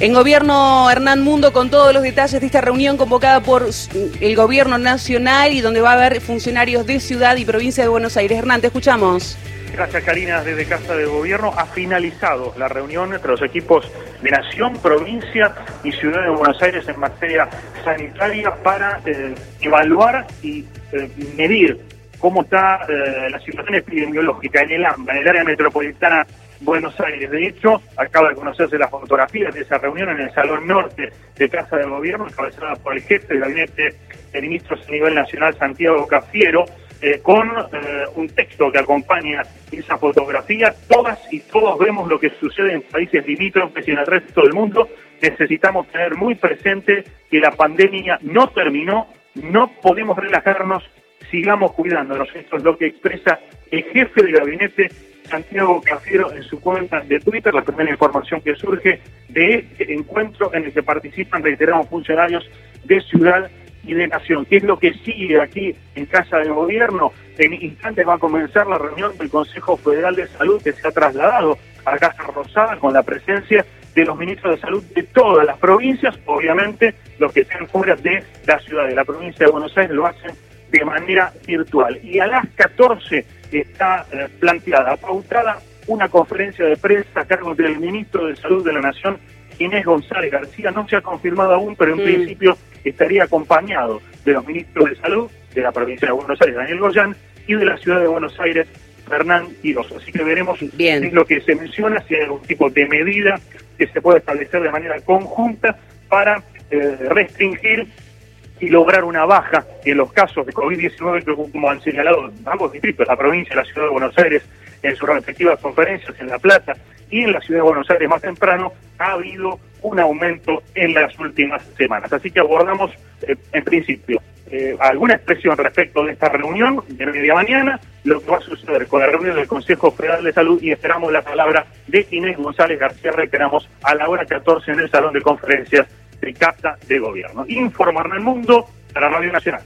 En gobierno, Hernán Mundo, con todos los detalles de esta reunión convocada por el gobierno nacional y donde va a haber funcionarios de ciudad y provincia de Buenos Aires. Hernán, te escuchamos. Gracias, Karina. Desde Casa de Gobierno ha finalizado la reunión entre los equipos de Nación, Provincia y Ciudad de Buenos Aires en materia sanitaria para eh, evaluar y eh, medir cómo está eh, la situación epidemiológica en el AMBA, en el área metropolitana Buenos Aires. De hecho, acaba de conocerse las fotografías de esa reunión en el Salón Norte de Casa de Gobierno, encabezada por el jefe del gabinete de ministros a nivel nacional, Santiago Cafiero, eh, con eh, un texto que acompaña esa fotografía. Todas y todos vemos lo que sucede en países limítrofes y en el resto del mundo. Necesitamos tener muy presente que la pandemia no terminó, no podemos relajarnos, sigamos cuidándonos. Esto es lo que expresa el jefe del gabinete Santiago Cafiero en su cuenta de Twitter, la primera información que surge de este encuentro en el que participan, reiteramos, funcionarios de Ciudad y de Nación. ¿Qué es lo que sigue aquí en Casa de Gobierno? En instantes va a comenzar la reunión del Consejo Federal de Salud que se ha trasladado a Casa Rosada con la presencia de los ministros de salud de todas las provincias, obviamente los que están fuera de la ciudad de la provincia de Buenos Aires lo hacen de manera virtual. Y a las 14 está eh, planteada, pautada una conferencia de prensa a cargo del ministro de Salud de la Nación, Inés González García. No se ha confirmado aún, pero en principio estaría acompañado de los ministros de Salud de la provincia de Buenos Aires, Daniel Goyán, y de la ciudad de Buenos Aires, Fernán Quiroz. Así que veremos Bien. lo que se menciona, si hay algún tipo de medida que se pueda establecer de manera conjunta para eh, restringir y lograr una baja en los casos de COVID-19, como han señalado ambos distritos, la provincia y la ciudad de Buenos Aires, en sus respectivas conferencias en La Plata y en la ciudad de Buenos Aires más temprano, ha habido un aumento en las últimas semanas. Así que abordamos, eh, en principio, eh, alguna expresión respecto de esta reunión de media mañana, lo que va a suceder con la reunión del Consejo Federal de Salud y esperamos la palabra de Inés González García, reiteramos, a la hora 14 en el Salón de Conferencias de Casa de Gobierno. Informar en el mundo para Radio Nacional.